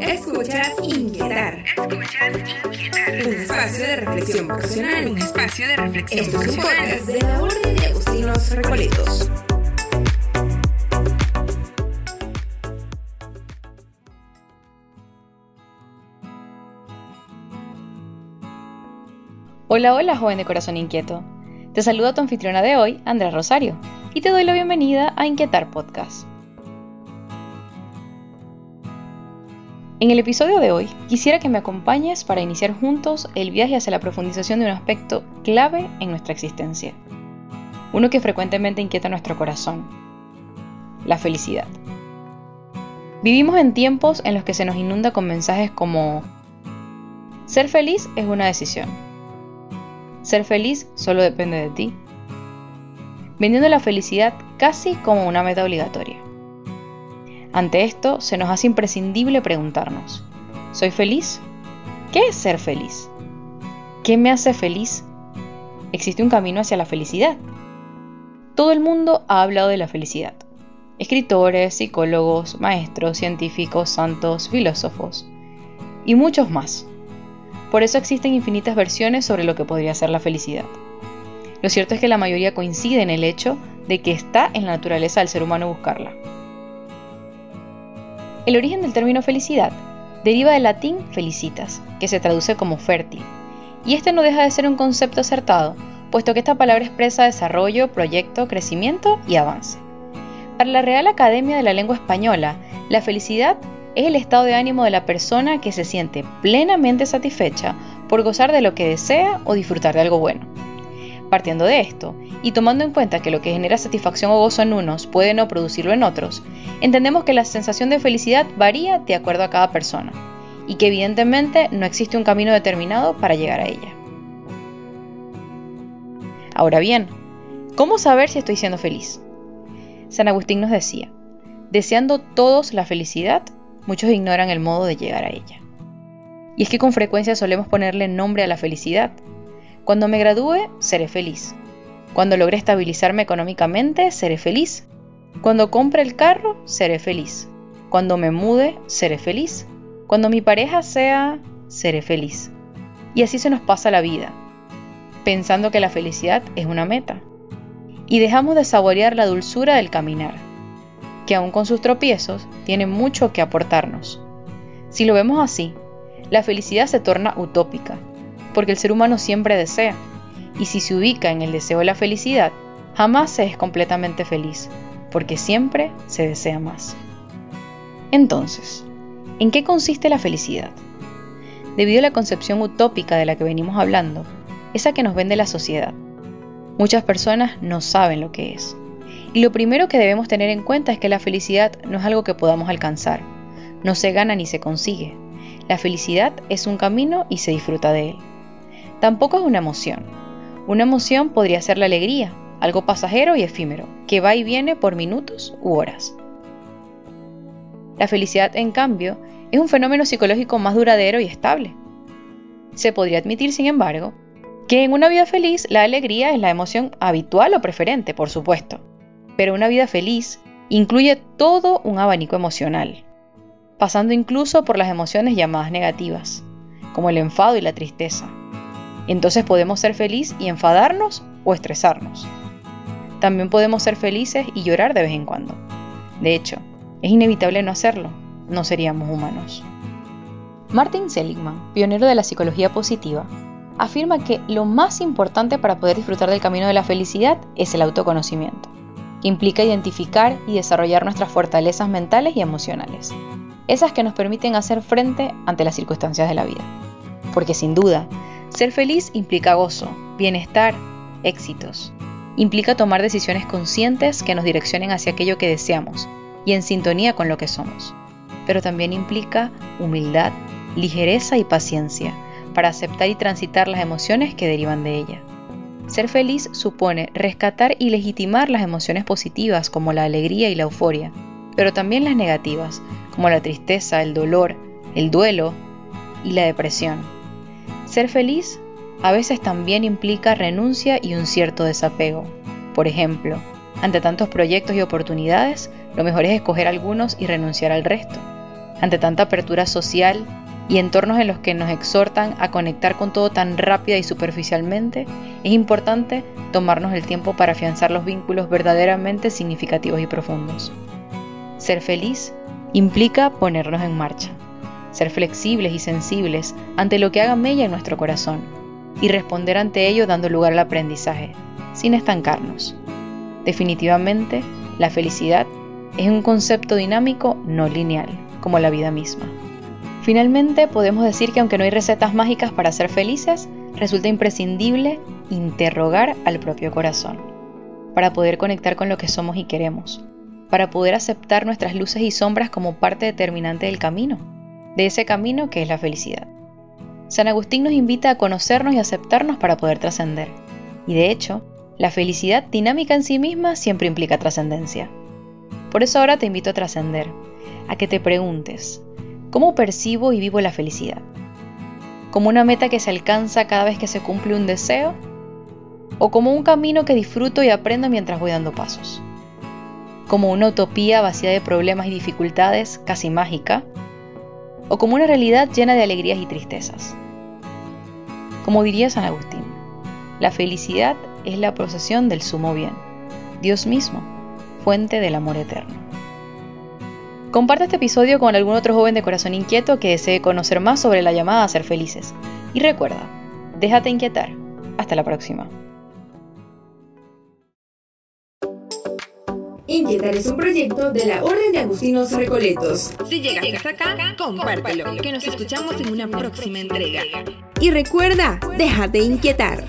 Escuchas Inquietar. Escuchas Inquietar. Un espacio de reflexión vocacional. Un espacio de reflexión Esto es un podcast de la Orden de Agustinos Recoletos. Hola, hola, joven de corazón inquieto. Te saluda tu anfitriona de hoy, Andrea Rosario, y te doy la bienvenida a Inquietar Podcast. En el episodio de hoy, quisiera que me acompañes para iniciar juntos el viaje hacia la profundización de un aspecto clave en nuestra existencia. Uno que frecuentemente inquieta nuestro corazón. La felicidad. Vivimos en tiempos en los que se nos inunda con mensajes como ser feliz es una decisión. Ser feliz solo depende de ti. Vendiendo la felicidad casi como una meta obligatoria. Ante esto, se nos hace imprescindible preguntarnos, ¿soy feliz? ¿Qué es ser feliz? ¿Qué me hace feliz? ¿Existe un camino hacia la felicidad? Todo el mundo ha hablado de la felicidad. Escritores, psicólogos, maestros, científicos, santos, filósofos y muchos más. Por eso existen infinitas versiones sobre lo que podría ser la felicidad. Lo cierto es que la mayoría coincide en el hecho de que está en la naturaleza del ser humano buscarla. El origen del término felicidad deriva del latín felicitas, que se traduce como fértil, y este no deja de ser un concepto acertado, puesto que esta palabra expresa desarrollo, proyecto, crecimiento y avance. Para la Real Academia de la Lengua Española, la felicidad es el estado de ánimo de la persona que se siente plenamente satisfecha por gozar de lo que desea o disfrutar de algo bueno. Partiendo de esto, y tomando en cuenta que lo que genera satisfacción o gozo en unos puede no producirlo en otros, entendemos que la sensación de felicidad varía de acuerdo a cada persona, y que evidentemente no existe un camino determinado para llegar a ella. Ahora bien, ¿cómo saber si estoy siendo feliz? San Agustín nos decía, deseando todos la felicidad, muchos ignoran el modo de llegar a ella. Y es que con frecuencia solemos ponerle nombre a la felicidad. Cuando me gradúe, seré feliz. Cuando logre estabilizarme económicamente, seré feliz. Cuando compre el carro, seré feliz. Cuando me mude, seré feliz. Cuando mi pareja sea, seré feliz. Y así se nos pasa la vida, pensando que la felicidad es una meta. Y dejamos de saborear la dulzura del caminar, que aun con sus tropiezos tiene mucho que aportarnos. Si lo vemos así, la felicidad se torna utópica, porque el ser humano siempre desea, y si se ubica en el deseo de la felicidad, jamás se es completamente feliz, porque siempre se desea más. Entonces, ¿en qué consiste la felicidad? Debido a la concepción utópica de la que venimos hablando, esa que nos vende la sociedad, muchas personas no saben lo que es. Y lo primero que debemos tener en cuenta es que la felicidad no es algo que podamos alcanzar, no se gana ni se consigue. La felicidad es un camino y se disfruta de él. Tampoco es una emoción. Una emoción podría ser la alegría, algo pasajero y efímero, que va y viene por minutos u horas. La felicidad, en cambio, es un fenómeno psicológico más duradero y estable. Se podría admitir, sin embargo, que en una vida feliz la alegría es la emoción habitual o preferente, por supuesto, pero una vida feliz incluye todo un abanico emocional, pasando incluso por las emociones llamadas negativas, como el enfado y la tristeza. Entonces podemos ser feliz y enfadarnos o estresarnos. También podemos ser felices y llorar de vez en cuando. De hecho, es inevitable no hacerlo, no seríamos humanos. Martin Seligman, pionero de la psicología positiva, afirma que lo más importante para poder disfrutar del camino de la felicidad es el autoconocimiento, que implica identificar y desarrollar nuestras fortalezas mentales y emocionales, esas que nos permiten hacer frente ante las circunstancias de la vida. Porque sin duda, ser feliz implica gozo, bienestar, éxitos. Implica tomar decisiones conscientes que nos direccionen hacia aquello que deseamos y en sintonía con lo que somos. Pero también implica humildad, ligereza y paciencia para aceptar y transitar las emociones que derivan de ella. Ser feliz supone rescatar y legitimar las emociones positivas como la alegría y la euforia, pero también las negativas como la tristeza, el dolor, el duelo y la depresión. Ser feliz a veces también implica renuncia y un cierto desapego. Por ejemplo, ante tantos proyectos y oportunidades, lo mejor es escoger algunos y renunciar al resto. Ante tanta apertura social y entornos en los que nos exhortan a conectar con todo tan rápida y superficialmente, es importante tomarnos el tiempo para afianzar los vínculos verdaderamente significativos y profundos. Ser feliz implica ponernos en marcha, ser flexibles y sensibles ante lo que haga mella en nuestro corazón y responder ante ello dando lugar al aprendizaje, sin estancarnos. Definitivamente, la felicidad es un concepto dinámico no lineal, como la vida misma. Finalmente, podemos decir que aunque no hay recetas mágicas para ser felices, resulta imprescindible interrogar al propio corazón, para poder conectar con lo que somos y queremos, para poder aceptar nuestras luces y sombras como parte determinante del camino, de ese camino que es la felicidad. San Agustín nos invita a conocernos y aceptarnos para poder trascender, y de hecho, la felicidad dinámica en sí misma siempre implica trascendencia. Por eso ahora te invito a trascender, a que te preguntes, ¿cómo percibo y vivo la felicidad? ¿Como una meta que se alcanza cada vez que se cumple un deseo? ¿O como un camino que disfruto y aprendo mientras voy dando pasos? ¿Como una utopía vacía de problemas y dificultades, casi mágica? ¿O como una realidad llena de alegrías y tristezas? Como diría San Agustín, la felicidad es la procesión del sumo bien, Dios mismo, fuente del amor eterno. Comparte este episodio con algún otro joven de corazón inquieto que desee conocer más sobre la llamada a ser felices. Y recuerda, déjate inquietar. Hasta la próxima. Inquietar es un proyecto de la Orden de Agustinos Recoletos. Si llegaste hasta acá, compártelo, que nos escuchamos en una próxima entrega. Y recuerda, déjate inquietar.